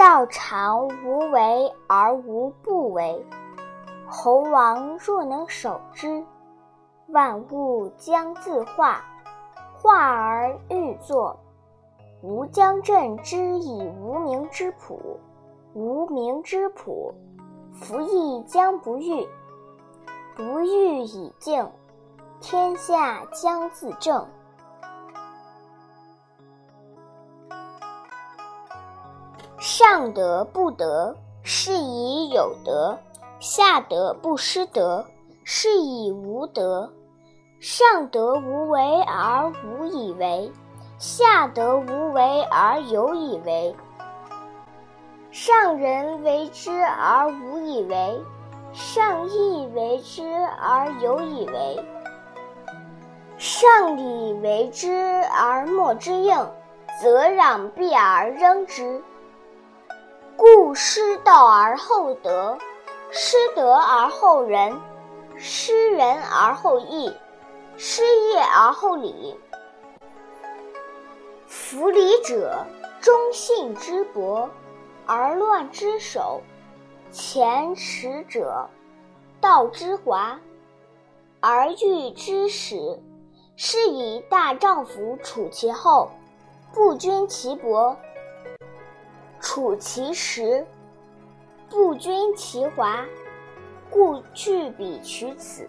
道常无为而无不为，猴王若能守之，万物将自化，化而欲作。吾将镇之以无名之朴，无名之朴，夫亦将不欲。不欲以静，天下将自正。上德不德，是以有德；下德不失德，是以无德。上德无为而无以为。下德无为而有以为，上人为之而无以为，上义为之而有以为，上礼为之而莫之应，则攘臂而扔之。故失道而后德，失德而后仁，失仁而后义，失义而后礼。夫礼者，忠信之薄，而乱之首；前耻者，道之华，而欲之始。是以大丈夫处其厚，不均其薄；处其实，不均其华。故去彼取此。